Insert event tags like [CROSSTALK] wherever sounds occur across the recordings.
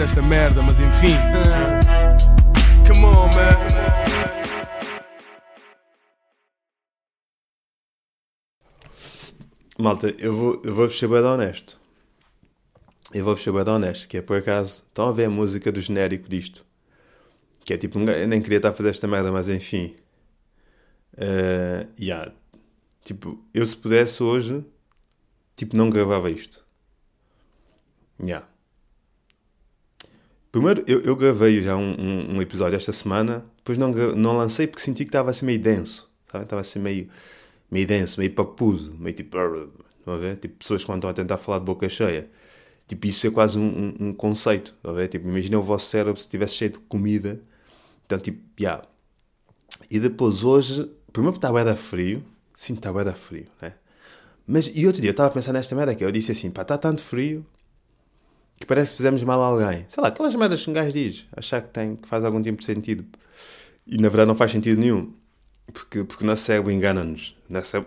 esta merda, mas enfim. [LAUGHS] Come on, man. Malta, eu vou, eu vou ser bem honesto. Eu vou ser bem honesto, que é por acaso, estão a ver a música do genérico disto. Que é tipo, eu nem queria estar a fazer esta merda, mas enfim. Uh, yeah. Tipo, eu se pudesse hoje, tipo, não gravava isto. Yeah. Primeiro, eu, eu gravei já um, um, um, episódio esta semana, depois não, não lancei porque senti que estava assim meio denso, sabe? Estava assim meio, meio denso, meio papudo, meio tipo, estão a ver? Tipo, pessoas quando estão a tentar falar de boca cheia. Tipo, isso é quase um, um, um conceito, estão a ver? Tipo, imagina o vosso cérebro se estivesse cheio de comida. Então, tipo, já. Yeah. E depois hoje, primeiro porque está bem frio, sim, está bem frio, né? Mas, e outro dia eu estava a pensar nesta merda que eu disse assim, pá, está tanto frio, que parece que fizemos mal a alguém. Sei lá, aquelas merdas que um gajo diz, achar que tem, que faz algum tipo de sentido. E na verdade não faz sentido nenhum. Porque, porque o nosso cérebro engana-nos.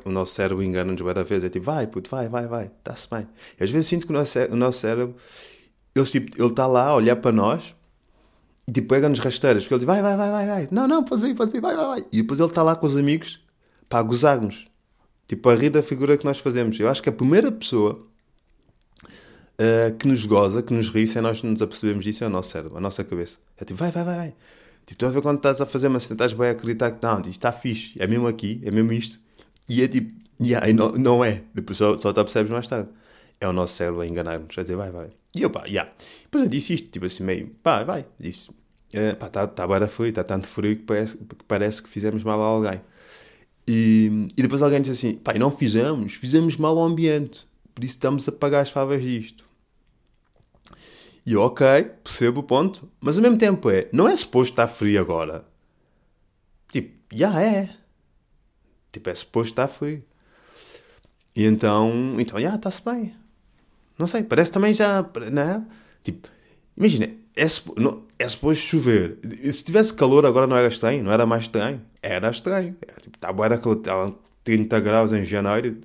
O nosso cérebro engana-nos várias vezes. É tipo, vai, puto, vai, vai, vai, está-se bem. E às vezes sinto que o nosso, o nosso cérebro, ele tipo, ele está lá a olhar para nós e tipo, pega-nos rasteiras. Porque ele diz, vai, vai, vai, vai, vai. Não, não, pode ir, pode ir, vai, vai, vai. E depois ele está lá com os amigos para gozar-nos. Tipo, a rir da figura que nós fazemos. Eu acho que a primeira pessoa uh, que nos goza, que nos ri, sem nós nos apercebemos disso, é o nosso cérebro, a nossa cabeça. É tipo, vai, vai, vai, vai. Tipo, estás a ver quando estás a fazer uma cena, estás bem a acreditar que não, isto está fixe, é mesmo aqui, é mesmo isto. E é tipo, yeah, e não, não é. Depois só, só te apercebes mais tarde. É o nosso cérebro a enganar-nos, a dizer, vai, vai. E eu, pá, yeah. Depois eu disse isto, tipo assim, meio, pá, vai, disse. Uh, pá, está tá bem frio, está tanto frio que parece, que parece que fizemos mal a alguém. E, e depois alguém disse assim, pá, não fizemos, fizemos mal ao ambiente. Por isso estamos a pagar as favas disto. E ok, percebo o ponto, mas ao mesmo tempo é, não é suposto estar frio agora. Tipo, já é. Tipo, é suposto estar frio. E então, então, já, está-se bem. Não sei, parece também já, não é? Tipo, imagina, é, não, é suposto chover. Se tivesse calor agora não era estranho, não era mais estranho. Era estranho. Era, tipo, estava tá 30 graus em janeiro,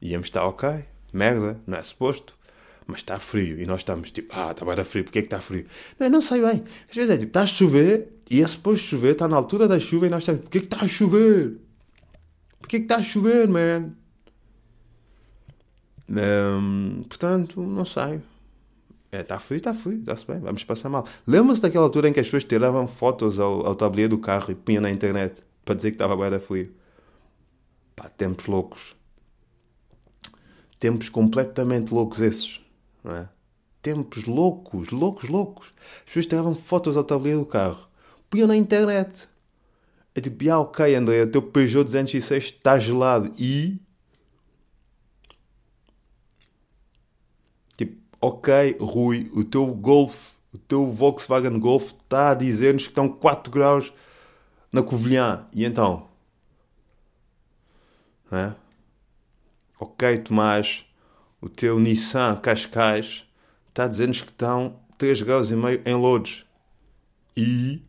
íamos estar ok. Merda, não é suposto mas está frio. E nós estamos tipo, ah, está bem frio, porquê é que está frio? Não, não sei bem. Às vezes é tipo, está a chover e é suposto chover, está na altura da chuva e nós estamos, porquê é que está a chover? Porquê é que está a chover, man? Um, portanto, não sei. É, está frio, está frio, está-se bem, vamos passar mal. Lembra-se daquela altura em que as pessoas tiravam fotos ao, ao tabuleiro do carro e punham na internet para dizer que estava bem frio? Pá, tempos loucos. Tempos completamente loucos esses não é? Tempos loucos, loucos, loucos. As pessoas tiravam fotos ao tabuleiro do carro, punham na internet. É tipo, ah, ok, André, o teu Peugeot 206 está gelado e. Tipo, ok, Rui, o teu Golf, o teu Volkswagen Golf está a dizer-nos que estão 4 graus na Covilhã. E então? É? Ok, Tomás, o teu Nissan Cascais está a dizer-nos que estão 3 graus e meio em Lourdes. E.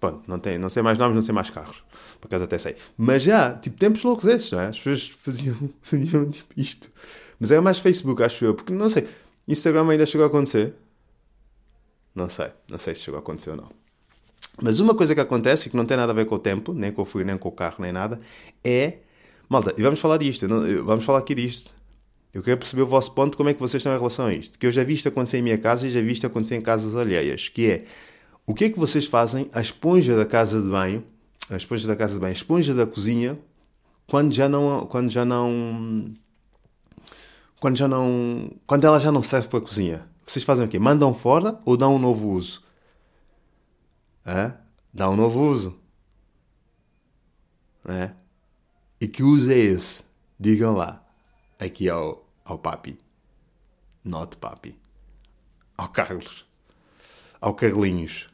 Pronto, não, tem, não sei mais nomes, não sei mais carros. Por acaso até sei. Mas já, tipo, tempos loucos esses, não é? As pessoas faziam, [LAUGHS] faziam tipo isto. Mas era mais Facebook, acho eu. Porque não sei. Instagram ainda chegou a acontecer? Não sei. Não sei se chegou a acontecer ou não. Mas uma coisa que acontece e que não tem nada a ver com o tempo, nem com o frio, nem com o carro, nem nada, é. Malta, e vamos falar disto. Vamos falar aqui disto. Eu quero perceber o vosso ponto, como é que vocês estão em relação a isto. Que eu já vi isto acontecer em minha casa e já vi isto acontecer em casas alheias. Que é, o que é que vocês fazem a esponja da casa de banho, a esponja da casa de banho, a esponja da cozinha, quando já não... Quando já não... Quando já não... Quando ela já não serve para a cozinha. Vocês fazem o quê? Mandam fora ou dão um novo uso? Hã? Dá um novo uso. É? E que uso é esse? Digam lá. Aqui ao, ao papi. Not papi. Ao Carlos. Ao Carlinhos.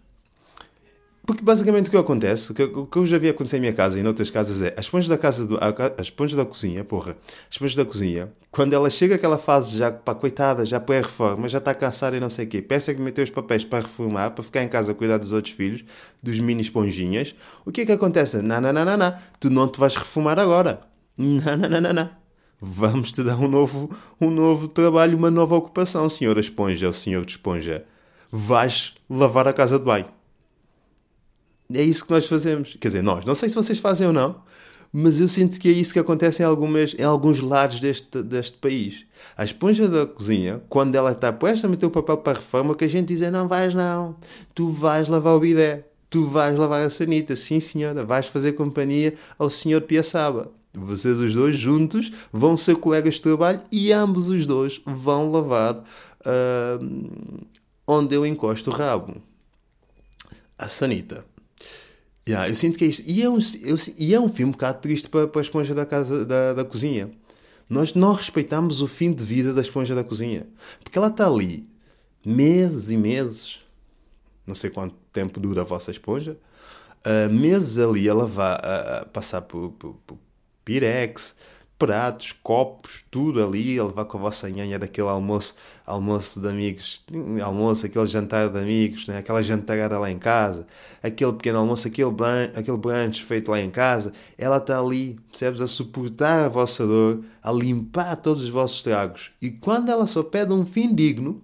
Porque basicamente o que acontece, o que, o que eu já vi acontecer em minha casa e em outras casas é, as esponjas da casa, do, esponjas da cozinha, porra, as esponjas da cozinha, quando ela chega àquela fase já, pá, coitada, já põe a reforma, já está a cansar e não sei o quê, peça que meteu os papéis para reformar, para ficar em casa a cuidar dos outros filhos, dos mini esponjinhas, o que é que acontece? Não, não, não, não, não, tu não te vais reformar agora. Não, não, não, não, não vamos-te dar um novo, um novo trabalho, uma nova ocupação, senhora esponja ou senhor de esponja. vais lavar a casa de banho. É isso que nós fazemos. Quer dizer, nós. Não sei se vocês fazem ou não, mas eu sinto que é isso que acontece em, algumas, em alguns lados deste, deste país. A esponja da cozinha, quando ela está posta a meter o papel para a reforma, que a gente diz é, não vais não, tu vais lavar o bidé, tu vais lavar a sanita, sim senhora, vais fazer companhia ao senhor Piaçaba. Vocês os dois juntos vão ser colegas de trabalho e ambos os dois vão lavar uh, onde eu encosto o rabo. A sanita. Yeah, eu sinto que é isto. E é um, eu, e é um filme um bocado triste para, para a esponja da, casa, da, da cozinha. Nós não respeitamos o fim de vida da esponja da cozinha. Porque ela está ali meses e meses. Não sei quanto tempo dura a vossa esponja. Uh, meses ali a lavar, a, a passar por, por, por pirex, pratos, copos, tudo ali, a levar com a vossa nhanha daquele almoço, almoço de amigos, almoço, aquele jantar de amigos, né? aquela jantarada lá em casa, aquele pequeno almoço, aquele, bran aquele brunch feito lá em casa, ela está ali, percebes, a suportar a vossa dor, a limpar todos os vossos tragos. E quando ela só pede um fim digno,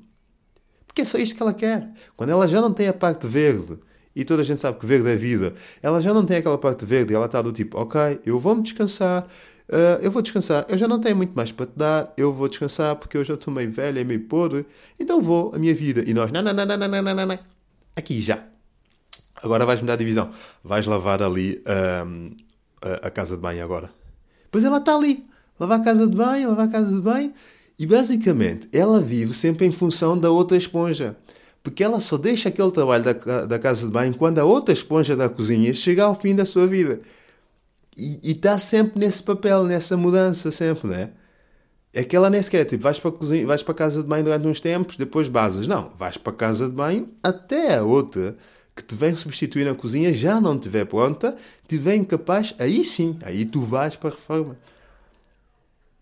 porque é só isto que ela quer, quando ela já não tem a parte verde, e toda a gente sabe que verde é vida, ela já não tem aquela parte verde, ela está do tipo, ok, eu vou-me descansar, Uh, eu vou descansar, eu já não tenho muito mais para te dar, eu vou descansar porque eu já estou meio velha e é meio podre, então vou a minha vida. E nós, não, não, não, não, não, não, não, aqui já. Agora vais mudar a divisão, vais lavar ali a, a, casa de banho agora. Pois ela está ali, lavar a casa de banho, lavar a casa de banho, e basicamente ela vive sempre em função da outra esponja. Porque ela só deixa aquele trabalho da, da casa de banho quando a outra esponja da cozinha chega ao fim da sua vida. E está sempre nesse papel, nessa mudança, sempre, né? É que ela nem sequer, tipo, vais para, cozinha, vais para casa de banho durante uns tempos, depois basas. Não, vais para casa de banho até a outra que te vem substituir na cozinha já não estiver pronta, te vem capaz, aí sim, aí tu vais para a reforma.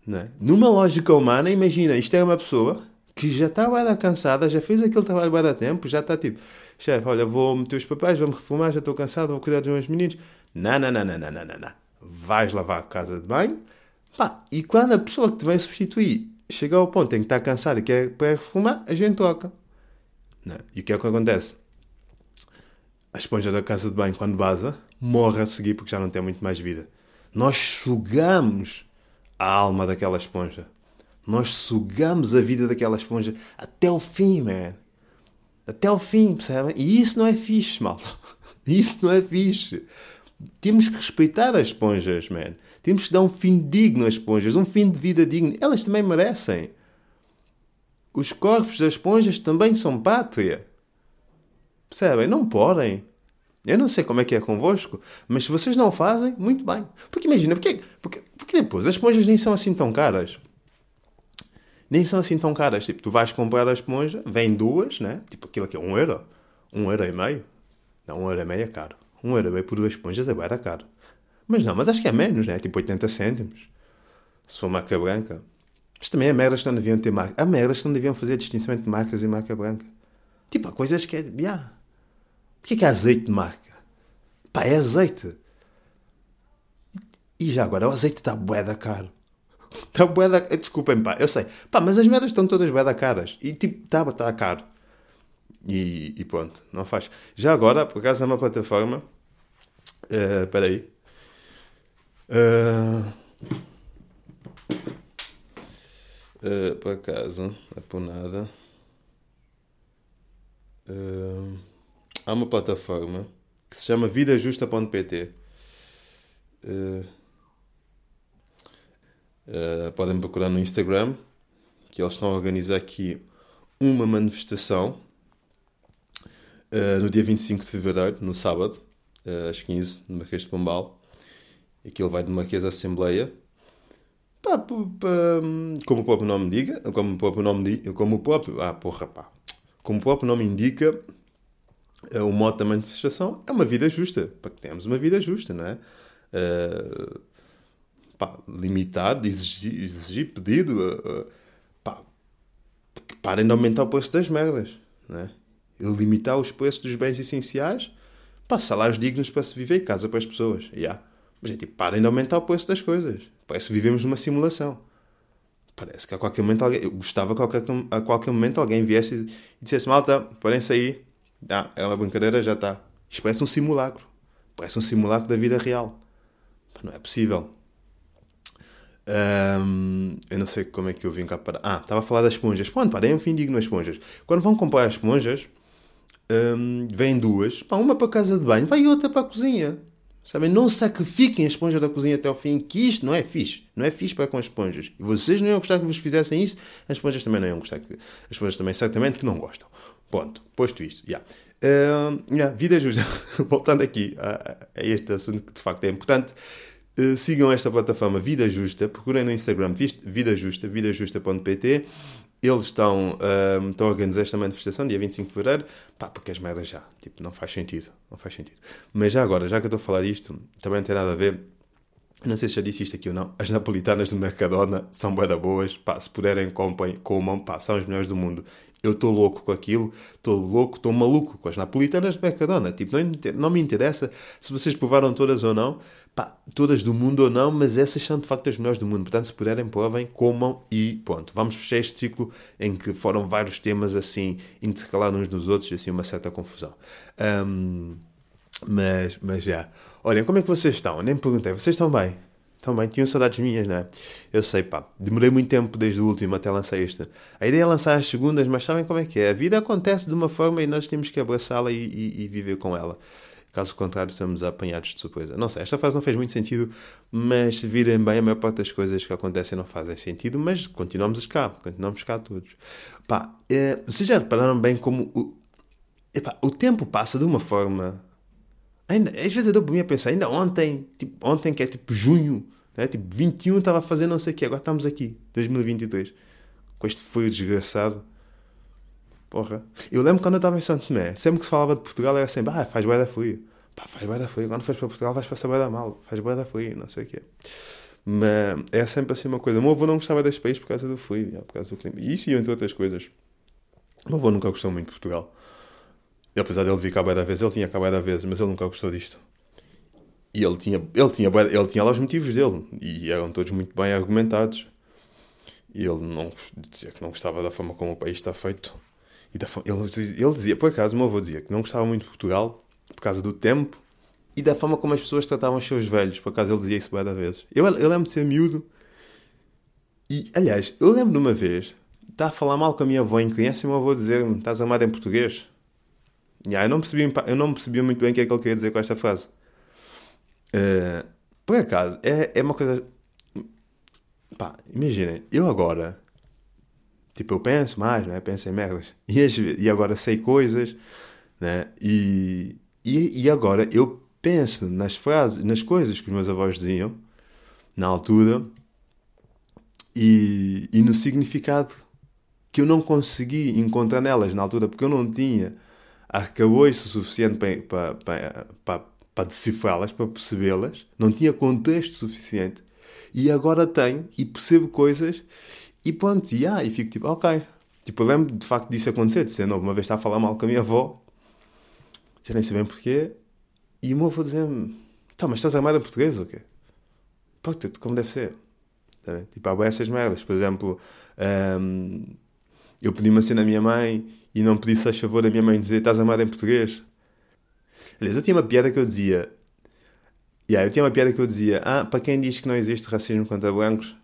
Não é? Numa lógica humana, imagina, isto é uma pessoa que já está bem cansada, já fez aquele trabalho bem há tempo, já está tipo, chefe, olha, vou meter os papéis, vou-me reformar, já estou cansado, vou cuidar dos meus meninos. Não, não, não, não, não, não, não vais lavar a casa de banho, pá, e quando a pessoa que te vem substituir chega ao ponto em que está cansado e quer para reformar, a gente troca. Não. E o que é que acontece? A esponja da casa de banho, quando vaza, morre a seguir porque já não tem muito mais vida. Nós sugamos a alma daquela esponja. Nós sugamos a vida daquela esponja até o fim, man. Até o fim, percebem? E isso não é fixe, malta. [LAUGHS] Isso não é fixe. Temos que respeitar as esponjas, man. Temos que dar um fim digno às esponjas, um fim de vida digno. Elas também merecem. Os corpos das esponjas também são pátria. Percebem? Não podem. Eu não sei como é que é convosco, mas se vocês não fazem, muito bem. Porque imagina, porque, porque, porque depois as esponjas nem são assim tão caras. Nem são assim tão caras. Tipo, tu vais comprar a esponja, vem duas, né? Tipo, aquilo aqui é um euro. Um euro e meio. Não, um euro e meio é caro. Um euro por duas esponjas é bem caro. Mas não, mas acho que é menos, né? Tipo 80 cêntimos. Se for marca branca. Mas também há merdas que não deviam ter marca. Há merdas que não deviam fazer distinção entre marcas e marca branca. Tipo, há coisas que é. Yeah. Porquê que é azeite de marca? Pá, é azeite. E já agora, o azeite está bué da caro. Está [LAUGHS] bué da... Desculpem, pá, eu sei. Pá, mas as merdas estão todas bué da caras. E tipo, está tá caro. E, e, pronto, não faz. Já agora, por acaso é uma plataforma. Uh, espera aí. Uh, uh, por acaso, é por nada. Uh, há uma plataforma que se chama vidajusta.pt. Podem procurar no Instagram que eles estão a organizar aqui uma manifestação no dia 25 de fevereiro, no sábado, às 15, no Marquês de Pombal. Aquilo vai de Marquês à Assembleia. Pá, como o próprio nome diga, como o próprio nome como o próprio, ah, porra, pá. Como o próprio nome indica, eh, o modo da manifestação é uma vida justa, para que tenhamos uma vida justa, não é? Uh, pá, limitado, exigir, exigir pedido, uh, pá, que parem de aumentar o preço das merdas, não é? limitar os preços dos bens essenciais, para salários dignos para se viver e casa para as pessoas. Yeah. Mas é tipo, parem de aumentar o preço das coisas. Parece que vivemos numa simulação. parece que a qualquer momento alguém, eu gostava que a qualquer, momento alguém viesse e dissesse: Malta, podem-se aí, ah, é uma brincadeira, já está. Isto parece um simulacro, parece um simulacro da vida real. Não é possível. Um, eu não sei como é que eu vim cá para. Ah, estava a falar das esponjas. Pronto, pá, deem um fim digno nas esponjas. Quando vão comprar as esponjas, um, vêm duas. Pá, uma para a casa de banho, vai outra para a cozinha. Sabem? Não sacrifiquem a esponja da cozinha até ao fim, que isto não é fixe. Não é fixe para com as esponjas. E vocês não iam gostar que vos fizessem isso, as esponjas também não iam gostar. Que... As esponjas também, certamente, que não gostam. Ponto. Posto isto. Yeah. Uh, yeah, vida justa. [LAUGHS] Voltando aqui a, a, este assunto que de facto é importante. Uh, sigam esta plataforma Vida Justa. Procurem no Instagram Vida Justa, vidajusta.pt eles estão, um, estão a organizar esta manifestação, dia 25 de fevereiro, pá, porque as merdas já, tipo, não faz sentido, não faz sentido. Mas já agora, já que eu estou a falar disto, também não tem nada a ver, não sei se já disse isto aqui ou não, as napolitanas do Mercadona são bem boas, pá, se puderem, comprem, comam, pá, são as melhores do mundo. Eu estou louco com aquilo, estou louco, estou maluco com as napolitanas do Mercadona, tipo, não, não me interessa se vocês provaram todas ou não, pá, todas do mundo ou não, mas essas são de facto as melhores do mundo. Portanto, se puderem, provem, comam e ponto. Vamos fechar este ciclo em que foram vários temas assim, intercalados uns nos outros, assim, uma certa confusão. Um, mas, mas já. Olhem, como é que vocês estão? Nem perguntei. Vocês estão bem? Estão bem? Tinham saudades minhas, não é? Eu sei, pá. Demorei muito tempo desde o último até lançar esta. A ideia é lançar as segundas, mas sabem como é que é? A vida acontece de uma forma e nós temos que abraçá-la e, e, e viver com ela. Caso contrário, estamos apanhados de surpresa. Não sei, esta frase não fez muito sentido, mas se virem bem, a maior parte das coisas que acontecem não fazem sentido, mas continuamos cá, continuamos cá todos. Pá, é, vocês já repararam bem como o, epá, o tempo passa de uma forma. Ainda, às vezes eu dou por mim a pensar, ainda ontem, tipo, ontem que é tipo junho, né? tipo 21 estava a fazer não sei o quê, agora estamos aqui, 2023, com este frio desgraçado. Porra. Eu lembro quando eu estava em Santo Tomé, sempre que se falava de Portugal era sempre, ah, faz bué da. Pá, faz bué da frio. Quando fores para Portugal vais passar da mal. Faz bué da frio, não sei o quê. Mas é sempre assim uma coisa. O meu avô não gostava deste país por causa do frio, por causa do clima. E isso e entre outras coisas. O meu avô nunca gostou muito de Portugal. E, apesar dele vir cá da vez, ele tinha cá da vez, mas ele nunca gostou disto. E ele tinha, ele, tinha, ele tinha lá os motivos dele. E eram todos muito bem argumentados. E ele não dizia que não gostava da forma como o país está feito. E da, ele, ele dizia, por acaso, o meu avô dizia que não gostava muito de Portugal por causa do tempo e da forma como as pessoas tratavam os seus velhos. Por acaso ele dizia isso várias vezes. Eu, eu lembro de ser miúdo e, aliás, eu lembro de uma vez estar a falar mal com a minha avó em criança e o meu avô dizer-me: Estás a amar em português? Yeah, eu, não percebi, eu não percebi muito bem o que é que ele queria dizer com esta frase. Uh, por acaso, é, é uma coisa. Pá, imaginem, eu agora Tipo, eu penso mais, né? Penso em merdas. E, e agora sei coisas, né? E, e, e agora eu penso nas frases, nas coisas que os meus avós diziam na altura e, e no significado que eu não consegui encontrar nelas na altura porque eu não tinha arcabouço suficiente para, para, para, para decifrá-las, para percebê-las, não tinha contexto suficiente e agora tenho e percebo coisas e pronto, e, ah, e fico tipo, ok. Tipo, eu lembro de facto disso acontecer, de ser novo. Uma vez estava a falar mal com a minha avó, já nem sei bem porquê, e o meu avô dizia-me, tá, mas estás a amar em português ou quê? Pronto, como deve ser. Tá tipo, há essas merdas. Por exemplo, um, eu pedi uma cena à minha mãe e não pedi se a favor da minha mãe dizer estás a amar em português. Aliás, eu tinha uma piada que eu dizia. Yeah, eu tinha uma piada que eu dizia: Ah, para quem diz que não existe racismo contra brancos,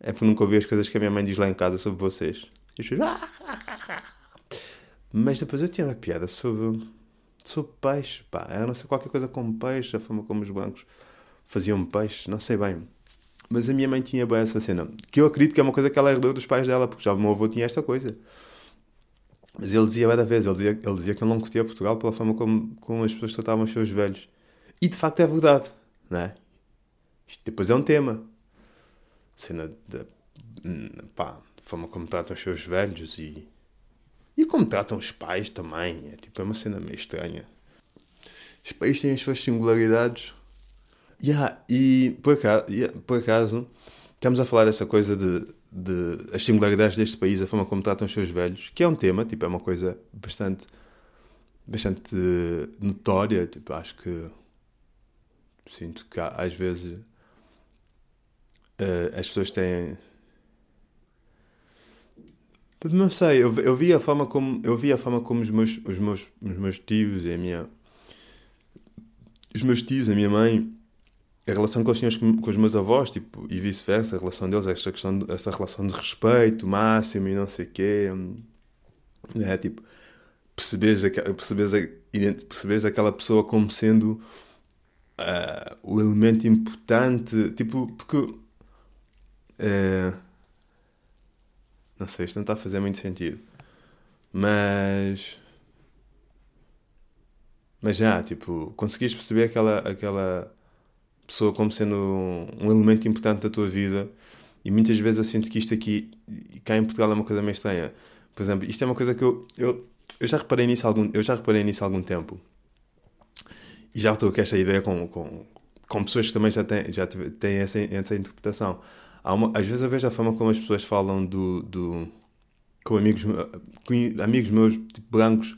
é porque nunca ouvi as coisas que a minha mãe diz lá em casa sobre vocês. E eu Mas depois eu tinha uma piada sobre, sobre peixe. Pá, não sei qualquer coisa com peixe, a forma como os bancos faziam peixe, não sei bem. Mas a minha mãe tinha bem essa cena. Que eu acredito que é uma coisa que ela herdou dos pais dela, porque já o meu avô tinha esta coisa. Mas ele dizia da vez, ele dizia, ele dizia que ele não curtia Portugal pela forma como, como as pessoas tratavam os seus velhos. E de facto é verdade, não é? Isto depois é um tema cena da pá, forma como tratam os seus velhos e, e como tratam os pais também. É, tipo, é uma cena meio estranha. Os pais têm as suas singularidades. Yeah, e por acaso, yeah, por acaso estamos a falar dessa coisa de, de as singularidades deste país, a forma como tratam os seus velhos, que é um tema, tipo, é uma coisa bastante bastante notória, tipo, acho que sinto que às vezes uh, as pessoas têm. Não sei, eu, eu vi a forma como eu vi a forma como os meus, os meus, os meus tios e a minha os meus tios, a minha mãe, a relação que eles tinham com os meus avós, tipo, e vice-versa, a relação deles, esta questão, essa relação de respeito máximo e não sei o quê, né? Tipo, percebes, percebes, percebes aquela pessoa como sendo uh, o elemento importante, tipo, porque. Uh, não sei, isto não está a fazer muito sentido. Mas. Mas já, tipo, conseguiste perceber aquela, aquela pessoa como sendo um, um, elemento importante da tua vida. E muitas vezes eu sinto que isto aqui, cá em Portugal, é uma coisa meio estranha. Por exemplo, isto é uma coisa que eu, eu, eu já reparei nisso algum, eu já reparei nisso há algum tempo. E já estou com esta ideia com, com, com pessoas que também já têm, já têm essa, essa interpretação. Uma, às vezes eu vejo a forma como as pessoas falam do, do com amigos, com amigos meus tipo, brancos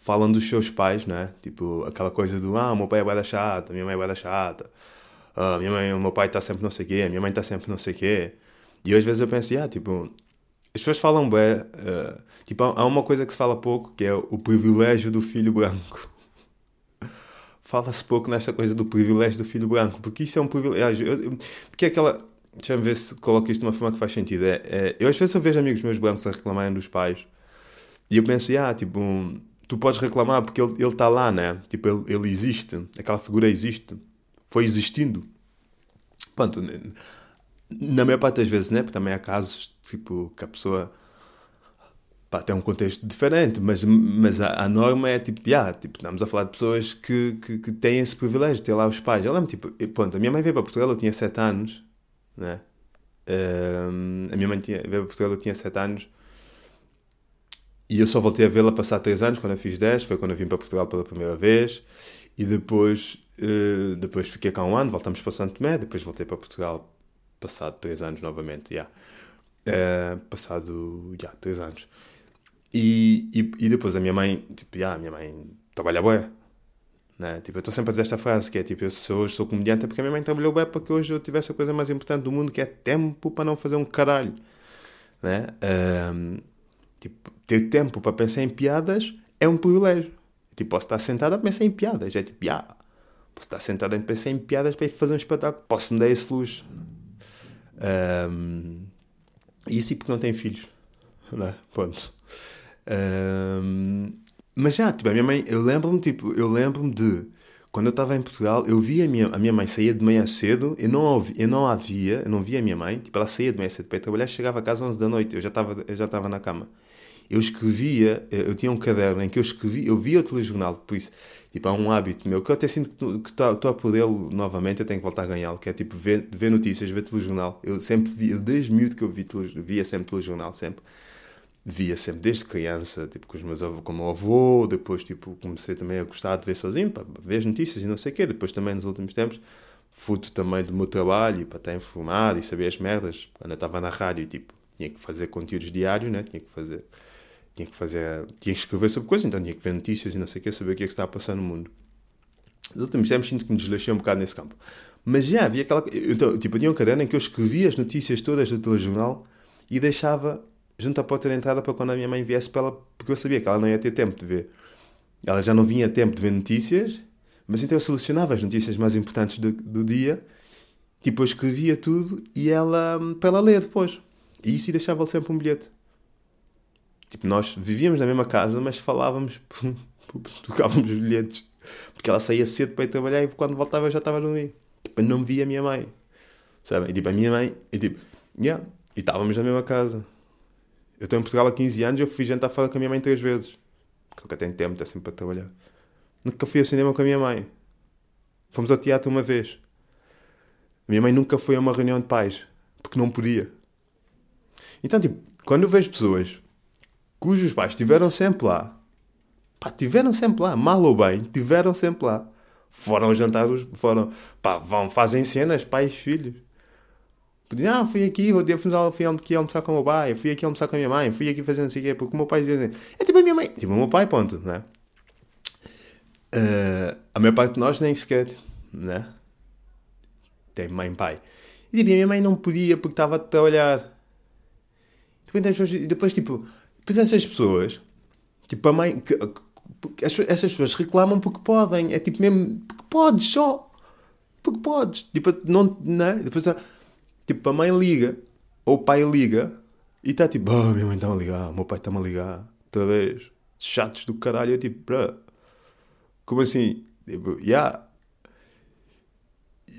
falam dos seus pais, né? Tipo, aquela coisa do ah, meu pai é bué chata, minha mãe é bué chata, ah, minha mãe, meu pai está sempre não sei o quê, minha mãe está sempre não sei o quê. E às vezes eu penso, ah, tipo, as pessoas falam bem, uh, tipo, há uma coisa que se fala pouco, que é o privilégio do filho branco. [LAUGHS] Fala-se pouco nesta coisa do privilégio do filho branco, porque isso é um privilégio. Porque é aquela. Deixa-me ver se coloco isto de uma forma que faz sentido. É, é, eu às vezes eu vejo amigos meus brancos a reclamarem dos pais e eu penso, ah, tipo, tu podes reclamar porque ele está lá, né? Tipo, ele, ele existe, aquela figura existe, foi existindo. Pronto, na maior parte das vezes, né? Porque também há casos, tipo, que a pessoa pá, tem um contexto diferente, mas, mas a, a norma é tipo, yeah, tipo, estamos a falar de pessoas que, que, que têm esse privilégio de ter lá os pais. Eu lembro, tipo, pronto, a minha mãe veio para Portugal, eu tinha 7 anos, né? Um, a minha mãe tinha, veio para Portugal, eu tinha 7 anos. E eu só voltei a vê-la passar 3 anos, quando eu fiz 10, foi quando eu vim para Portugal pela primeira vez. E depois, uh, depois fiquei cá um ano, voltamos para Santo Tomé, depois voltei para Portugal passado 3 anos novamente. Yeah. Uh, passado, já, yeah, 3 anos. E, e, e, depois a minha mãe, tipo, yeah, minha mãe trabalha bué. Né? Tipo, eu estou sempre a dizer esta frase, que é tipo, eu sou, hoje sou comediante porque a minha mãe trabalhou bué para que hoje eu tivesse a coisa mais importante do mundo, que é tempo para não fazer um caralho. Né? Um, tipo, ter tempo para pensar em piadas é um privilégio. Tipo, posso estar sentado a pensar em piadas. É tipo, yeah, posso estar sentado a pensar em piadas para ir fazer um espetáculo. Posso me dar esse luxo. Um, isso e porque não tem filhos. Não é? Ponto. Um, mas já, tipo, a minha mãe, eu lembro-me, tipo, eu lembro-me de quando eu estava em Portugal, eu via a minha, a minha mãe saía de manhã cedo, eu não, ouvi, eu não a via, eu não via a minha mãe, tipo, ela saía de manhã cedo para ir trabalhar, chegava a casa às 11 da noite, eu já estava, já estava na cama. Eu escrevia, eu tinha um caderno em que eu escrevia, eu via o telejornal, por isso, tipo, há um hábito meu, que eu até sinto que estou a podê-lo novamente, eu tenho que voltar a ganhá-lo, que é tipo, ver, ver notícias, ver telejornal. Eu sempre via, desde miúdo que eu vi, via sempre telejornal, sempre via sempre desde criança, tipo, com os meus avós, com o meu avô, depois, tipo, comecei também a gostar de ver sozinho, para ver as notícias e não sei o quê, depois também nos últimos tempos, fruto também do meu trabalho, para estar informado e saber as merdas, quando eu estava na rádio, tipo, tinha que fazer conteúdos diários, né, tinha que fazer, tinha que fazer, tinha que escrever sobre coisas, então tinha que ver notícias e não sei o quê, saber o que é que está a passar no mundo. Nos últimos tempos sinto que me desleixei um bocado nesse campo. Mas já havia aquela. Então, tipo, eu tinha um caderno em que eu escrevia as notícias todas do telejornal e deixava junto à porta de entrada para quando a minha mãe viesse para ela, porque eu sabia que ela não ia ter tempo de ver. Ela já não vinha tempo de ver notícias, mas então eu selecionava as notícias mais importantes do, do dia, tipo, eu escrevia tudo e ela, para ela ler depois. E isso e deixava sempre um bilhete. Tipo, nós vivíamos na mesma casa, mas falávamos, [LAUGHS] tocávamos bilhetes. Porque ela saía cedo para ir trabalhar e quando voltava já estava no meio. Tipo, eu não via a minha mãe. Sabe? E tipo, a minha mãe, e tipo, yeah, e estávamos na mesma casa. Eu estou em Portugal há 15 anos eu fui jantar fora com a minha mãe três vezes. Nunca tenho tempo, está sempre para trabalhar. Nunca fui ao cinema com a minha mãe. Fomos ao teatro uma vez. A minha mãe nunca foi a uma reunião de pais. Porque não podia. Então, tipo, quando eu vejo pessoas cujos pais estiveram sempre lá, pá, estiveram sempre lá, mal ou bem, estiveram sempre lá. Foram jantar, foram, pá, vão, fazem cenas, pais e filhos. Ah, fui aqui, vou fui, fui aqui almoçar com o meu pai, fui aqui almoçar com a minha mãe, fui aqui fazer não sei o porque o meu pai dizia assim, é tipo a minha mãe, tipo o meu pai, ponto, né? Uh, a maior parte de nós nem sequer, né? Tem mãe pai. E tipo, a minha mãe não podia porque estava a trabalhar. Tem pessoas, e depois, tipo, depois essas pessoas, tipo, a mãe, que, que, essas pessoas reclamam porque podem. É tipo mesmo, porque podes só. Porque podes. Tipo, não, não é? Depois, tipo, a mãe liga, ou o pai liga, e está tipo, oh, minha mãe está-me a ligar, o meu pai está-me a ligar, outra vez. Chatos do caralho. Eu tipo, bruh, como assim? Tipo, yeah.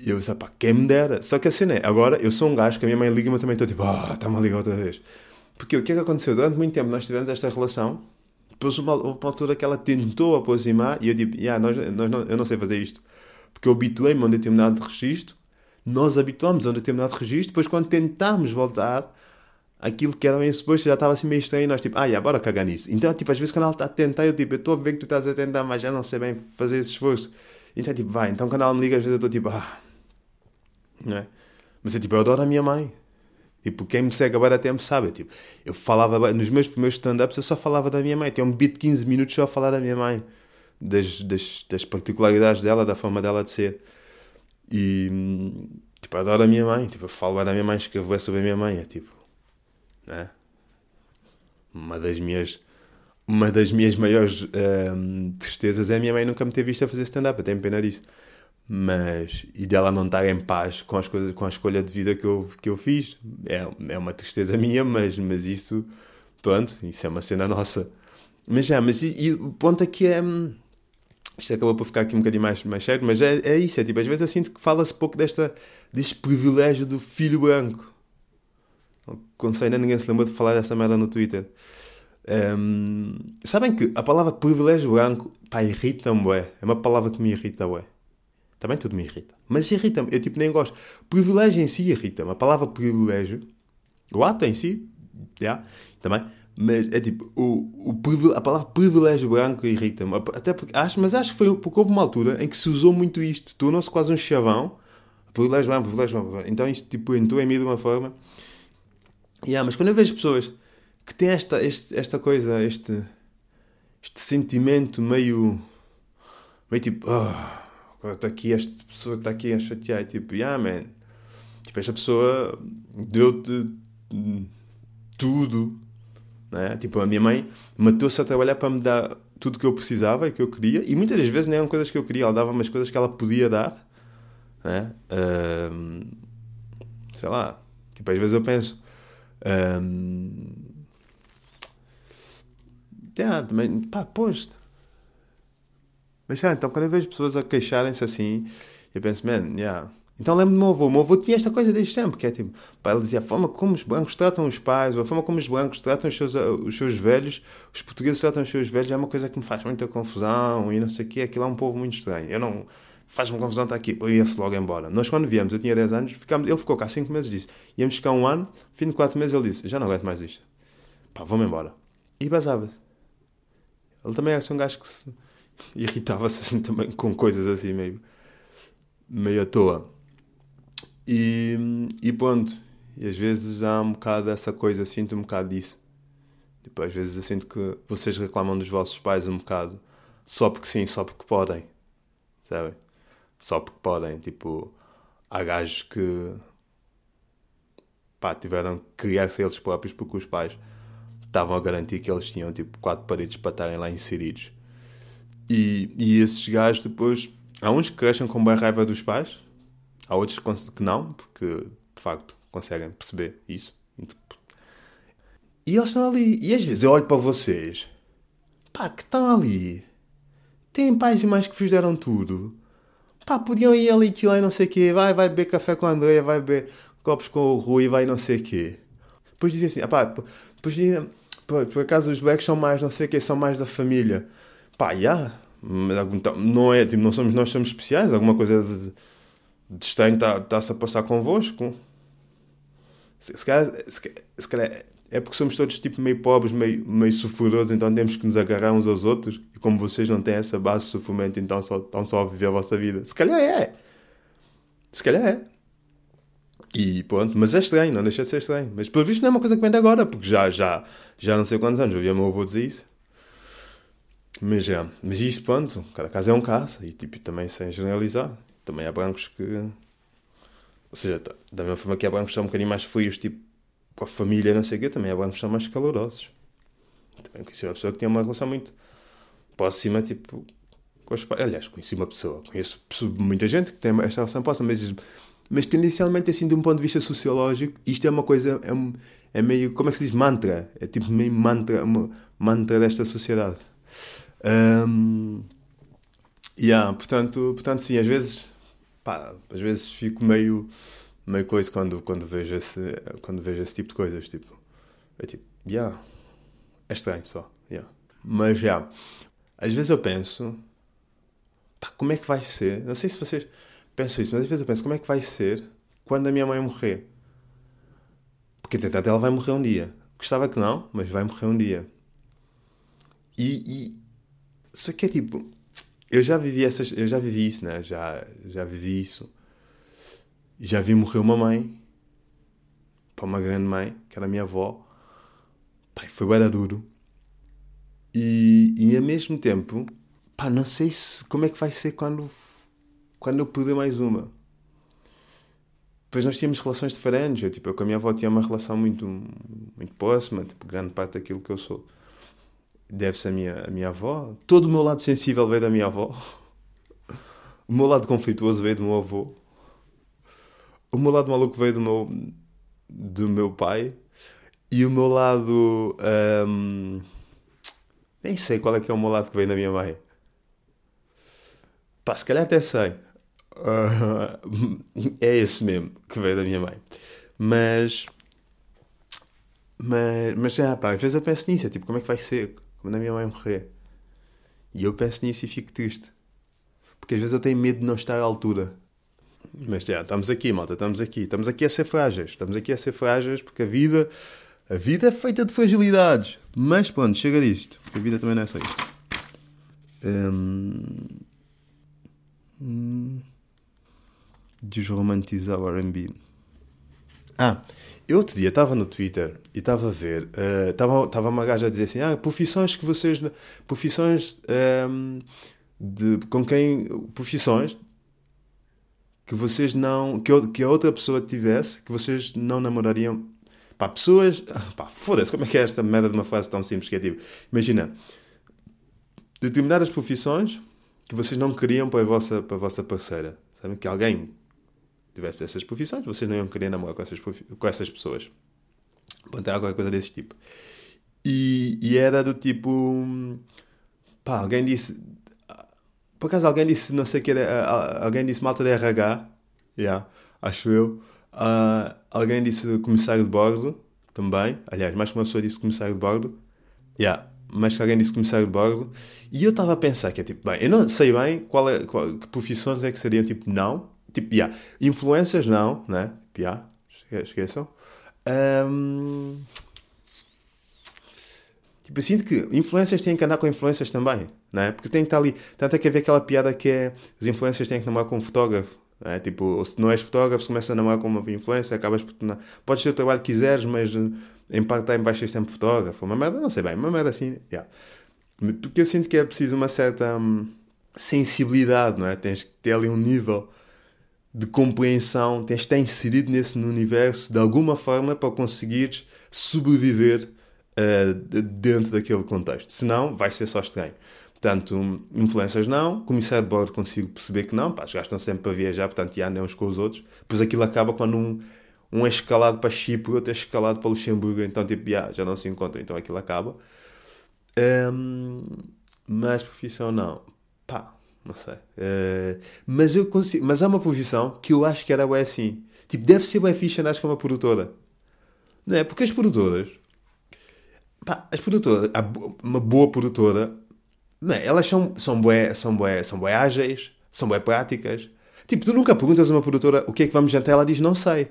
E eu disse, pá, quem me dera. Só que a cena é, agora eu sou um gajo que a minha mãe liga-me também estou tipo, ah, está-me a ligar outra vez. Porque o que é que aconteceu? Durante muito tempo nós tivemos esta relação, depois houve uma, uma altura que ela tentou aproximar e eu tipo, yeah, nós, nós eu não sei fazer isto. Porque eu habituei-me a um determinado registro, nós habituamos a um determinado registro, depois quando tentámos voltar, aquilo que era bem suposto já estava assim meio estranho e nós tipo, ah, yeah, bora cagar nisso. Então, tipo, às vezes quando ela está a tentar, eu tipo, eu estou a ver que tu estás a tentar, mas já não sei bem fazer esse esforço. Então, tipo, vai. Então, quando ela me liga, às vezes eu estou tipo, ah, não é? Mas é tipo, eu adoro a minha mãe. Tipo, quem me segue agora até me sabe. Tipo, eu falava, nos meus primeiros stand-ups, eu só falava da minha mãe. Tinha um beat de 15 minutos só a falar da minha mãe. Das, das, das particularidades dela, da forma dela de ser. E, tipo, adoro a minha mãe. Tipo, eu falo da minha mãe, escrevo sobre a minha mãe. É tipo, né? Uma das minhas uma das minhas maiores um, tristezas é a minha mãe nunca me ter visto a fazer stand-up, eu tenho pena disso. Mas, e dela não estar em paz com, as coisas, com a escolha de vida que eu, que eu fiz, é, é uma tristeza minha, mas, mas isso, pronto, isso é uma cena nossa. Mas já, mas e, e o ponto aqui é. Hum, isto acabou por ficar aqui um bocadinho mais, mais sério, mas é, é isso, é tipo, às vezes eu sinto que fala-se pouco desta, deste privilégio do filho branco. Quando ainda ninguém se lembra de falar dessa merda no Twitter. Um, sabem que a palavra privilégio branco, pá, irrita-me, ué. É uma palavra que me irrita, ué. Também tudo me irrita. Mas irrita-me, eu tipo nem gosto. Privilégio em si irrita-me. A palavra privilégio, o ato em si, já, yeah, também. Mas é tipo, o, o, a palavra privilégio branco irrita-me. Até porque, acho, mas acho que foi porque houve uma altura em que se usou muito isto. Tornou-se quase um chavão. Privilégio branco, privilégio branco. Então isto tipo, entrou em mim de uma forma. Yeah, mas quando eu vejo pessoas que têm esta, este, esta coisa, este, este sentimento meio. meio tipo. Oh, está aqui, esta pessoa está aqui a chatear. E tipo, yeah, man. Tipo, esta pessoa deu-te tudo. Né? Tipo, a minha mãe matou-se a trabalhar para me dar tudo que eu precisava e que eu queria. E muitas das vezes nem eram coisas que eu queria, ela dava umas coisas que ela podia dar. Né? Uh, sei lá. Tipo, às vezes eu penso. Um, yeah, também, pá, posto. Mas yeah, então quando eu vejo pessoas a queixarem-se assim, eu penso, man, yeah. Então lembro do meu avô. O meu avô tinha esta coisa desde sempre, que é tipo, pá, ele dizia a forma como os brancos tratam os pais, ou a forma como os brancos tratam os seus, os seus velhos, os portugueses tratam os seus velhos, é uma coisa que me faz muita confusão e não sei o quê. Aquilo é um povo muito estranho. Eu não. Faz-me confusão estar aqui. Eu ia-se logo embora. Nós, quando viemos, eu tinha 10 anos, ficámos, ele ficou cá 5 meses disse. Íamos ficar um ano, fim de 4 meses, ele disse: Já não aguento mais isto. Pá, vou-me embora. E basava-se. Ele também assim um gajo que se [LAUGHS] irritava-se assim também com coisas assim meio, meio à toa. E, e pronto. E às vezes há um bocado dessa coisa, sinto um bocado disso. Tipo, às vezes eu sinto que vocês reclamam dos vossos pais um bocado só porque sim, só porque podem. Sabem? Só porque podem. Tipo, há gajos que pá, tiveram que criar-se eles próprios porque os pais estavam a garantir que eles tinham tipo quatro paredes para estarem lá inseridos. E, e esses gajos depois. Há uns que crescem com bem raiva dos pais, há outros que não, porque de facto conseguem perceber isso. E eles estão ali. E às vezes eu olho para vocês, pá, que estão ali. Têm pais e mães que vos deram tudo. Pá, podiam ir ali que lá e não sei o quê. Vai, vai beber café com a Andrea, vai beber copos com o Rui, vai não sei o quê. Depois dizem assim, ah, pá, depois dizem, por, por acaso os blacks são mais, não sei o quê, são mais da família. Pá, já. Yeah, não é, tipo, não somos, nós somos especiais, alguma coisa de, de estranho está-se tá a passar convosco. Se, se, calhar, se, se calhar é porque somos todos tipo meio pobres, meio, meio sofredores, então temos que nos agarrar uns aos outros. E como vocês não têm essa base de sofrimento, então só, estão só a viver a vossa vida. Se calhar é. Se calhar é. E pronto, mas é estranho, não deixa de ser estranho. Mas pelo visto não é uma coisa que vem de agora, porque já, já, já não sei quantos anos ouvi o meu avô dizer isso. Mas é, mas isso pronto, cada caso é um caso, e tipo, também sem generalizar. Também há brancos que. Ou seja, da mesma forma que há brancos que são um bocadinho mais frios, tipo, com a família, não sei o quê, também é bom estar mais calorosos. Também conheci uma pessoa que tinha uma relação muito próxima, tipo, com os pais. Aliás, conheci uma pessoa, conheço muita gente que tem esta relação próxima, mas, mas tendencialmente, assim, de um ponto de vista sociológico, isto é uma coisa, é, é meio, como é que se diz, mantra. É tipo meio mantra, mantra desta sociedade. Um, yeah, portanto, portanto, sim, às vezes, pá, às vezes fico meio, meio coisa quando, quando, vejo esse, quando vejo esse tipo de coisas. Tipo, é tipo, yeah, é estranho só. Yeah. Mas já, yeah, às vezes eu penso, pá, como é que vai ser? Não sei se vocês pensam isso, mas às vezes eu penso, como é que vai ser quando a minha mãe morrer? Porque, entretanto, ela vai morrer um dia. Gostava que não, mas vai morrer um dia. E, e só que é tipo, eu já vivi essas, eu já vivi isso, né? Já, já vivi isso. Já vi morrer uma mãe, para uma grande mãe, que era minha avó. Pai, foi bem duro. E, e ao mesmo tempo, pá, não sei se, como é que vai ser quando, quando eu puder mais uma. Depois nós tínhamos relações diferentes. Eu, tipo, eu com a minha avó tinha uma relação muito, muito próxima, tipo, grande parte daquilo que eu sou deve-se à minha, à minha avó. Todo o meu lado sensível veio da minha avó. O meu lado conflituoso veio do meu avô. O meu lado maluco veio do meu, do meu pai. E o meu lado. Um, nem sei qual é que é o meu lado que veio da minha mãe. Pá, se calhar até sei. Uh, [LAUGHS] é esse mesmo que veio da minha mãe. Mas. Mas, mas já, pá, às vezes eu penso nisso. É tipo, como é que vai ser? Quando a minha mãe morrer. E eu penso nisso e fico triste. Porque às vezes eu tenho medo de não estar à altura. Mas já, estamos aqui, malta, estamos aqui. Estamos aqui a ser frágeis. Estamos aqui a ser frágeis porque a vida, a vida é feita de fragilidades. Mas pronto, chega disto. Porque a vida também não é só isto. Hum, hum, desromantizar o R&B. Ah, eu outro dia estava no Twitter e estava a ver, estava uh, uma gaja a dizer assim, ah, profissões que vocês, profissões um, ehm, de, com quem, profissões que vocês não, que, que a outra pessoa tivesse, que vocês não namorariam, pá, pessoas, [LAUGHS] pá, foda-se, como é que é esta merda de uma frase tão simples que é tipo, imagina, determinadas profissões que vocês não queriam para a vossa, para a vossa parceira, sabem, que alguém tivesse essas profissões, vocês não iam querer namorar com essas, com essas pessoas. Pronto, era qualquer coisa desse tipo. E, e era do tipo. Pá, alguém disse. Por acaso alguém disse, não sei o que era. Alguém disse malta de RH. Yeah, acho eu. Uh, alguém disse comissário de bordo também. Aliás, mais que uma pessoa disse comissário de bordo. Yeah, mais que alguém disse comissário de bordo. E eu estava a pensar que é tipo, bem, eu não sei bem qual é, qual, que profissões é que seriam tipo não. Tipo, yeah. influências não, né? Yeah. Esqueçam. Um... Tipo, eu sinto que influências têm que andar com influências também, né? Porque tem que estar ali. Tanto é que haver aquela piada que é os influências têm que namorar com um fotógrafo. Né? Tipo, se não és fotógrafo, se começa a namorar com uma influência, acabas por. Não... Podes ter o trabalho que quiseres, mas em part-time vais ser sempre fotógrafo. Uma merda, não sei bem, uma merda assim. Yeah. Porque eu sinto que é preciso uma certa hum, sensibilidade, não é? Tens que ter ali um nível de compreensão, tens de estar inserido nesse universo de alguma forma para conseguires sobreviver uh, dentro daquele contexto. Senão, vai ser só estranho. Portanto, influências não, comissário de bordo consigo perceber que não, pá, já estão sempre para viajar, portanto, já andam uns com os outros. Pois aquilo acaba quando um, um é escalado para Chipre, outro é escalado para Luxemburgo, então, tipo, já, já não se encontram, então aquilo acaba. Um, mas profissão não. Pá, não sei. Uh, mas eu consigo. Mas há uma posição que eu acho que era bem assim. Tipo, deve ser bem fixe andar com uma produtora. Não é? Porque as produtoras. Pá, as produtoras. Uma boa produtora. Não é? Elas são, são, bué, são, bué, são bué ágeis, são bué práticas. Tipo, tu nunca perguntas a uma produtora o que é que vamos jantar, ela diz não sei.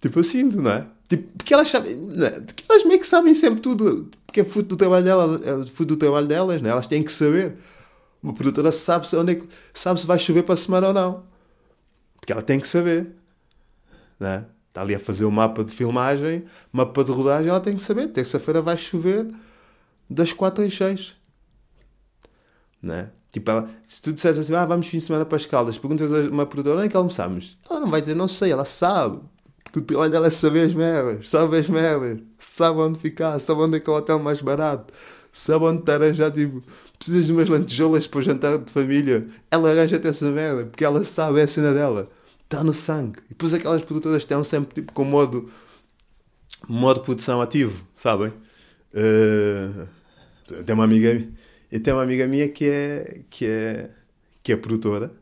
Tipo, eu sinto, não é? Tipo, porque elas sabem. É? Porque elas meio que sabem sempre tudo. Porque é fruto do trabalho delas. É fruto do trabalho delas, não é? Elas têm que saber. Uma produtora sabe se, onde é, sabe se vai chover para a semana ou não. Porque ela tem que saber. Né? Está ali a fazer o um mapa de filmagem, mapa de rodagem, ela tem que saber. Terça-feira vai chover das 4 às 6. Né? Tipo, ela, se tu disseres assim, ah, vamos fim de semana para as Caldas, perguntas a uma produtora, onde é que almoçamos? Ela não vai dizer, não sei, ela sabe. Porque Porque o trabalho dela é saber as merdas, sabe as merdas, sabe onde ficar, sabe onde é que é o hotel mais barato, sabe onde te arranjar, tipo, precisas de umas lantejoulas para o jantar de família. Ela arranja-te essa merda, porque ela sabe, é a cena dela. Está no sangue. E depois aquelas produtoras estão sempre tipo com modo, modo produção ativo, sabem? Uh, tem uma amiga, eu tenho uma amiga minha que é, que é, que é produtora.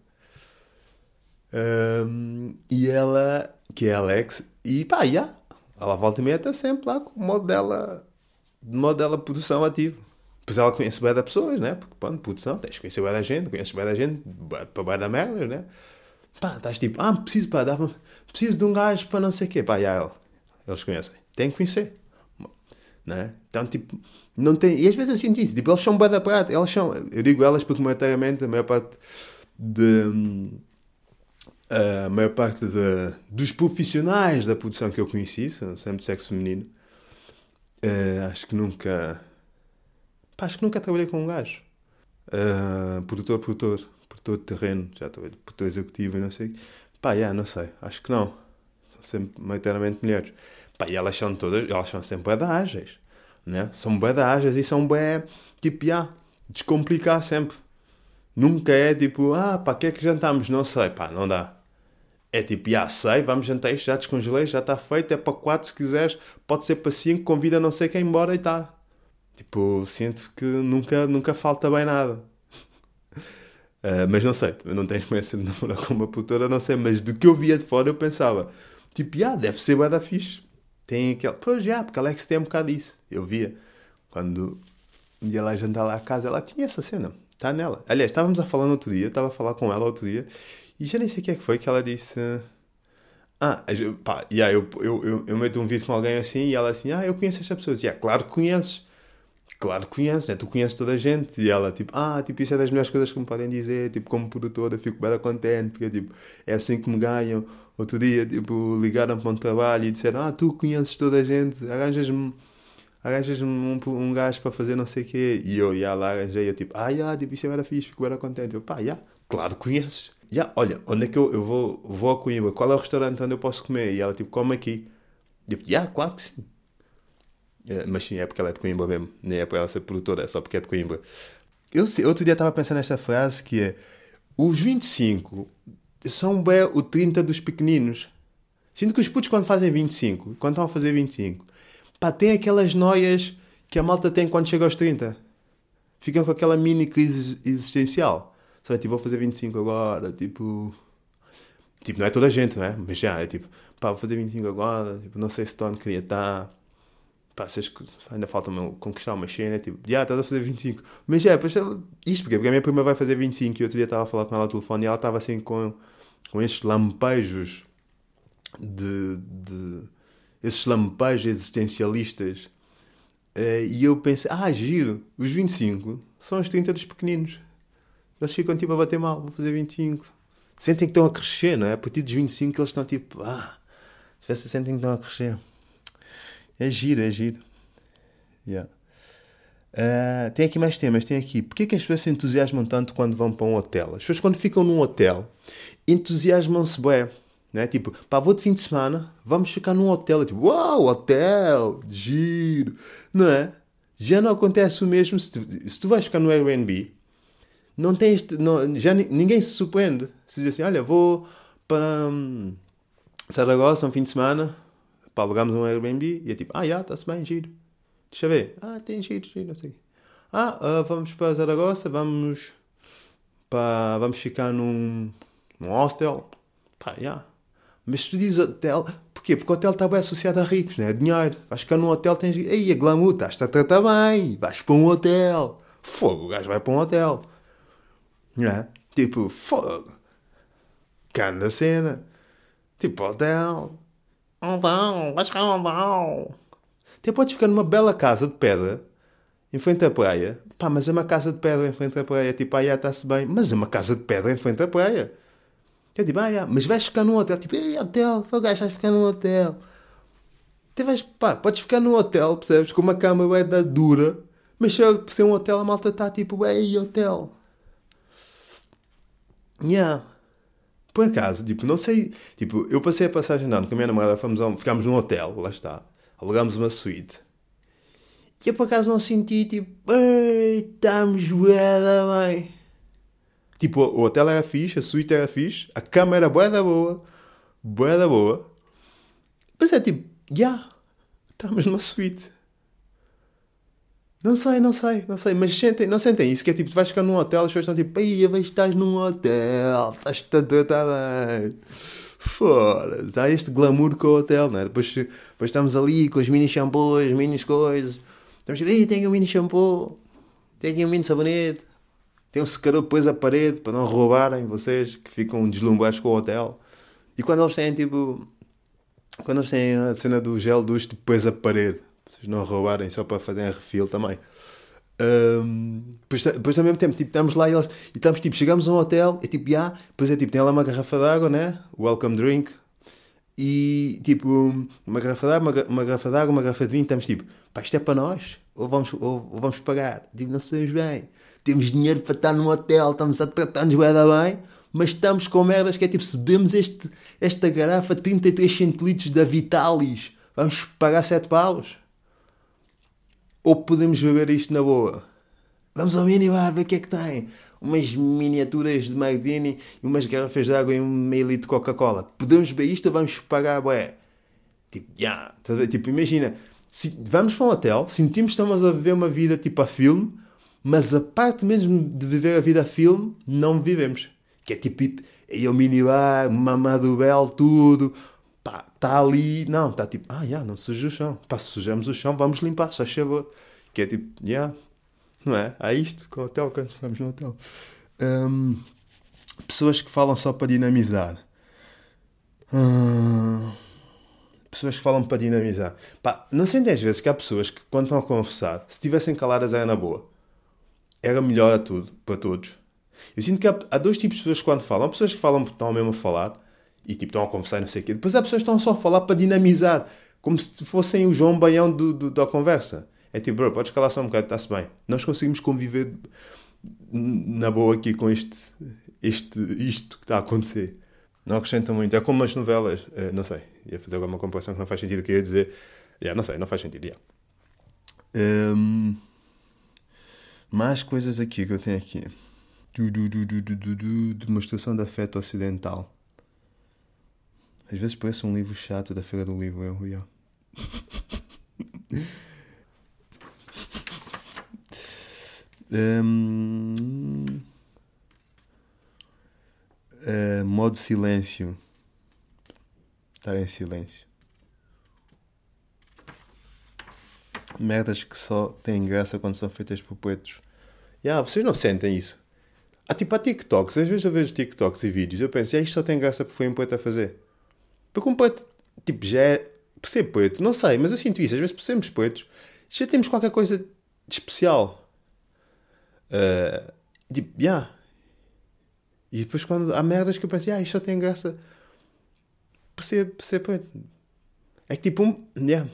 Um, e ela, que é Alex, e pá, yeah, ela volta e meia está sempre lá com o modo dela, modo dela produção ativo. Pois ela conhece bem das pessoas, né? Porque, pronto, produção, tens de conhecer bem da gente, conheces bem da gente, para bem da merda, né? Pá, estás tipo, ah, preciso, pá, dá preciso de um gajo para não sei o quê. Pá, já, eles conhecem. Tem que conhecer. Né? Então, tipo, não tem. E às vezes eu sinto isso. Tipo, eles são bem da prata. Elas são. Eu digo elas porque, maioritariamente, a maior parte de. A maior parte de, dos profissionais da produção que eu conheci, são sempre de sexo feminino, uh, acho que nunca Pá, acho que nunca trabalhei com um gajo. Uh, produtor, produtor, produtor de terreno, já trabalhei, produtor executivo e não sei. Pá, yeah, não sei, acho que não. São sempre maioritariamente mulheres. Pá, e elas são todas, elas são sempre bem ágeis, né? São bem ágeis e são bem, tipo, yeah, descomplicar sempre. Nunca é tipo, ah, pá, que é que jantamos? Não sei, pá, não dá. É tipo, já sei, vamos jantar isto, já descongelei, já está feito, é para quatro se quiseres, pode ser para cinco, convida não sei quem embora e está. Tipo, sinto que nunca, nunca falta bem nada. Uh, [LAUGHS] mas não sei, não tenho experiência de namorar com uma produtora, não sei, mas do que eu via de fora eu pensava, tipo, ah, deve ser bué fixe. Tem aquele, pois já, porque Alex tem um bocado disso. Eu via, quando ia lá jantar lá à casa, ela tinha essa cena, está nela. Aliás, estávamos a falar no outro dia, estava a falar com ela outro dia, e já nem sei o que é que foi que ela disse. Ah, pá, yeah, eu, eu, eu, eu meto um vídeo com alguém assim e ela assim, ah, eu conheço estas pessoas. E yeah, claro que conheces claro conheces, né? tu conheces toda a gente. E ela, tipo, ah, tipo, isso é das melhores coisas que me podem dizer. Tipo, como produtora, fico bem contente, porque, tipo, é assim que me ganham. Outro dia, tipo, ligaram para um trabalho e disseram, ah, tu conheces toda a gente, arranjas-me arranjas um, um gajo para fazer não sei o quê. E eu, já lá arranjei, eu, tipo, ah, já, tipo, isso era fixe, fico bem contente. Eu, pá, já, claro conheces. Já, olha, onde é que eu, eu vou, vou a Coimbra? Qual é o restaurante onde eu posso comer? E ela, tipo, come aqui. Eu, já, claro que sim. É, mas sim, é porque ela é de Coimbra mesmo. Nem é para ela ser produtora, é só porque é de Coimbra. Eu, outro dia estava pensando nesta frase que é os 25 são bem o 30 dos pequeninos. Sinto que os putos quando fazem 25, quando estão a fazer 25, pá, tem aquelas noias que a malta tem quando chega aos 30. Ficam com aquela mini crise existencial. Sabe, tipo, vou fazer 25 agora, tipo... Tipo, não é toda a gente, não é? Mas já, é tipo, pá, vou fazer 25 agora, tipo, não sei se estou onde queria estar pá, vocês ainda falta conquistar uma cena, tipo, já, estás a fazer 25. Mas é, pois, isto porque, porque a minha prima vai fazer 25 e outro dia estava a falar com ela ao telefone e ela estava assim com, com estes lampejos de, de esses lampejos existencialistas. Uh, e eu pensei, ah, giro, os 25 são os 30 dos pequeninos. Eles ficam tipo a bater mal, vou fazer 25. Sentem que estão a crescer, não é? A partir dos 25 eles estão tipo, ah, se sentem que estão a crescer. É giro, é giro. Yeah. Uh, tem aqui mais temas. Tem aqui. Porquê que as pessoas se entusiasmam tanto quando vão para um hotel? As pessoas, quando ficam num hotel, entusiasmam-se bem. Né? Tipo, pá, vou de fim de semana, vamos ficar num hotel. É tipo, uau, hotel, giro. Não é? Já não acontece o mesmo se tu, se tu vais ficar no Airbnb. Não tens. Não, já ninguém se surpreende. Se diz assim, olha, vou para um, Saragossa um fim de semana, pá, alugámos um Airbnb e é tipo, ah, já, está-se bem, giro. Deixa ver. Ah, tem giro, giro, não sei. Ah, uh, vamos para Zaragoza, vamos para, vamos ficar num, num hostel. Pá, já. Mas se tu dizes hotel, porquê? Porque o hotel está bem associado a ricos, né? Dinheiro. Vais ficar num hotel, tens. Ei, a glamour, estás-te a tratar bem. Vais para um hotel. Fogo, o gajo vai para um hotel. Não é? Tipo, fogo. Canda cena. Tipo, hotel. Aldão, vais no Aldão. Até podes ficar numa bela casa de pedra em frente à praia. Pá, mas é uma casa de pedra em frente à praia. Tipo, ah, está-se bem. Mas é uma casa de pedra em frente à praia. É tipo, ah, mas vais ficar num hotel. Tipo, ei, hotel, o gajo vais ficar num hotel. Até vais, pá, podes ficar num hotel, percebes? Com uma cama bem da dura. Mas se por ser um hotel, a malta está tipo, ei, hotel. Yeah. Por acaso, tipo, não sei. Tipo, eu passei a passagem de ano com a minha namorada, fomos a um, ficámos num hotel, lá está. Alugámos uma suíte. E eu por acaso não senti, tipo, estamos bué bem. Tipo, o hotel era fixe, a suíte era fixe, a cama era bué da boa, bué da boa. Mas é tipo, já, yeah, estamos numa suíte. Não sei, não sei, não sei, mas sentem, não sentem isso, que é tipo, tu vais ficar num hotel, as pessoas estão tipo, ai, vejo estás num hotel, estás tudo, está bem. Foda-se, este glamour com o hotel, né? Depois, depois estamos ali com os mini shampoos, mini coisas. Estamos tipo, tem um mini shampoo, tem um mini sabonete, tem um secador depois a parede para não roubarem vocês que ficam deslumbrados com o hotel. E quando eles têm tipo. Quando eles têm a cena do gel duche depois a parede vocês não roubarem só para fazerem refil também. Um, depois, depois ao mesmo tempo, tipo, estamos lá e, eles, e estamos tipo, chegamos a um hotel e tipo, yeah, depois é tipo, tem lá uma garrafa d'água, né? Welcome drink. E tipo, uma garrafa d'água, uma, uma garrafa d'água, uma garrafa de vinho, estamos tipo, pá, isto é para nós? Ou vamos, ou, ou vamos pagar? Tipo, não sabemos bem. Temos dinheiro para estar num hotel, estamos a tratar-nos bem, mas estamos com merdas que é tipo, se bebemos este, esta garrafa 33 centilitros da Vitalis, vamos pagar 7 paus? Ou podemos beber isto na boa? Vamos ao minibar ver o que é que tem. Umas miniaturas de Magdini e umas garrafas de água e um meio litro de Coca-Cola. Podemos beber isto ou vamos pagar, bué? Tipo. Yeah. Tipo, imagina. Se, vamos para um hotel, sentimos que estamos a viver uma vida tipo a filme, mas a parte mesmo de viver a vida a filme, não vivemos. Que é tipo, ir ao minibar, mamado bel, tudo pá, está ali, não, está tipo, ah, yeah, não suja o chão. Pá, se sujamos o chão, vamos limpar, só favor. Que é tipo, yeah, não é? Há isto com o hotel, quando estamos no hotel. Um, pessoas que falam só para dinamizar. Hum, pessoas que falam para dinamizar. Pá, não sei às vezes que há pessoas que, quando estão a conversar, se estivessem caladas era na boa. Era melhor a tudo, para todos. Eu sinto que há, há dois tipos de pessoas que quando falam. Há pessoas que falam porque estão mesmo a falar e tipo, estão a conversar e não sei o quê. Depois há pessoas estão só a falar para dinamizar, como se fossem o João Baião do, do, da conversa. É tipo, bro, podes calar só um bocado, está-se bem. Nós conseguimos conviver na boa aqui com este, este, isto que está a acontecer. Não acrescenta muito. É como as novelas, é, não sei, ia fazer alguma comparação que não faz sentido, que ia dizer. Yeah, não sei, não faz sentido. Yeah. Um, mais coisas aqui que eu tenho aqui. Demonstração de afeto ocidental. Às vezes parece um livro chato da Feira do Livro, eu, yeah. [LAUGHS] um, uh, modo silêncio. Estar em silêncio. Merdas que só têm graça quando são feitas por poetas. Yeah, vocês não sentem isso? Há tipo há TikToks, às vezes eu vejo TikToks e vídeos, eu penso, é isto só tem graça porque foi um poeta a fazer. Porque um poeta, tipo, já é. Por ser poeta, não sei, mas eu sinto isso. Às vezes, por sermos poetas, já temos qualquer coisa de especial. Uh, tipo. Yeah. E depois, quando há merdas que eu penso, ah, isto só tem graça por ser, por ser poeta. É que tipo, um. Yeah.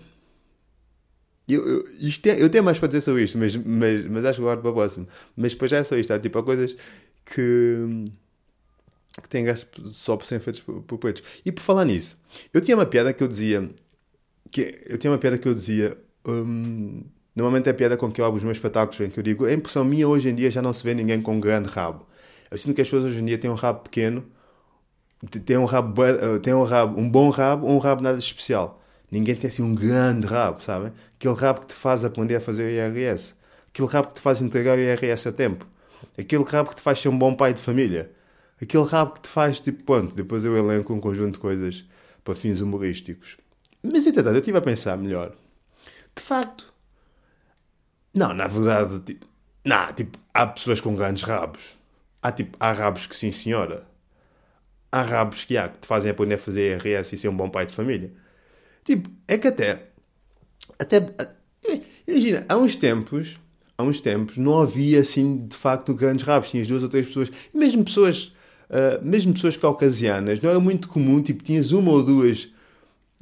Eu, eu, isto é, eu tenho mais para dizer sobre isto, mas, mas, mas acho que agora para o próximo. Mas depois já é só isto. Há tipo, há coisas que que têm graça só por serem feitos por, poetas. E por falar nisso, eu tinha uma piada que eu dizia. Que, eu tinha uma piada que eu dizia. Hum, normalmente é a piada com que eu abro os meus espetáculos, em que eu digo: a impressão minha hoje em dia já não se vê ninguém com um grande rabo. Eu sinto que as pessoas hoje em dia têm um rabo pequeno, têm um rabo, eh, têm um rabo, um bom rabo ou um rabo nada especial. Ninguém tem assim um grande rabo, sabem? Aquele rabo que te faz aprender a fazer o IRS. Aquele rabo que te faz entregar o IRS a tempo. Aquele rabo que te faz ser um bom pai de família aquele rabo que te faz tipo, ponto, depois eu elenco um conjunto de coisas para fins humorísticos. Mas entretanto, eu estive a pensar melhor. De facto, não, na verdade, tipo, não, tipo, há pessoas com grandes rabos. Há tipo, há rabos que sim, senhora. Há rabos que há que te fazem aprender a fazer IRS e ser um bom pai de família. Tipo, é que até, até, imagina, há uns tempos, há uns tempos, não havia assim, de facto, grandes rabos. Tinhas duas ou três pessoas, e mesmo pessoas uh, mesmo pessoas caucasianas, não era muito comum, tipo, tinhas uma ou duas,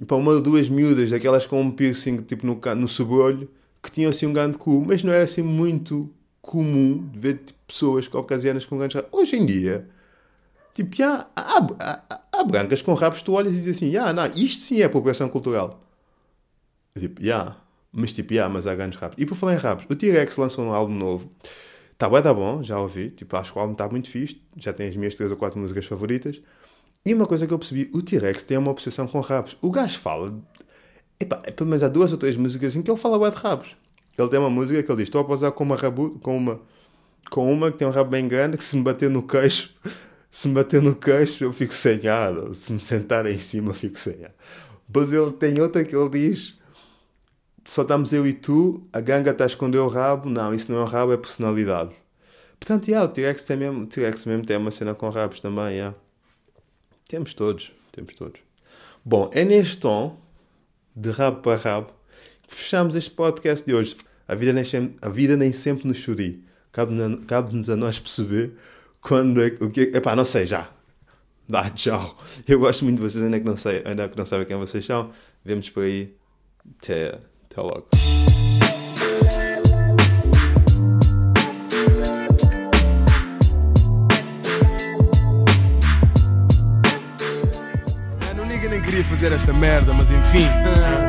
pá, uma ou duas miúdas, daquelas com um piercing, tipo, no, no sobrolho, que tinham, assim, um grande cu, mas não era, assim, muito comum ver, tipo, pessoas caucasianas com grandes Hoje em dia, Tipo, já, há, há, há brancas com rabos, tu olhas e dizes assim, já, não, isto sim é apropriação cultural. Tipo, já, mas tipo, já, mas há grandes rabos. E por falar em rabos, o T-Rex lançou um álbum novo. Tá bem, tá bom, já ouvi. Tipo, acho que o álbum está muito fixe. Já tem as minhas três ou quatro músicas favoritas. E uma coisa que eu percebi, o T-Rex tem uma obsessão com rabos. O gajo fala, epá, é pelo menos há duas ou três músicas em que ele fala bué de rabos. Ele tem uma música que ele diz, estou a posar com uma rabu, com uma, com uma que tem um rabo bem grande, que se me bater no queixo, se me bater no queixo eu fico sem ar, se me sentar em cima eu fico sem ar. Mas ele tem outra que ele diz, só estamos eu e tu, a ganga está a esconder o rabo, não, isso não é um rabo, é personalidade. Portanto, yeah, o T-Rex mesmo, T-Rex mesmo tem uma cena com rabos também, yeah. Temos todos, temos todos. Bom, é neste tom, de rabo para rabo, que fechamos este podcast de hoje. A vida nem sempre, a vida nem sempre nos churi. Cabe-nos cabe a nós perceber quando é o que Epá, não sei já. Dá, tchau. Eu gosto muito de vocês, ainda que não, sei, ainda que não sabem quem vocês são. Vemos por aí. Até, até logo. Mano, o nigga nem queria fazer esta merda, mas enfim. [LAUGHS]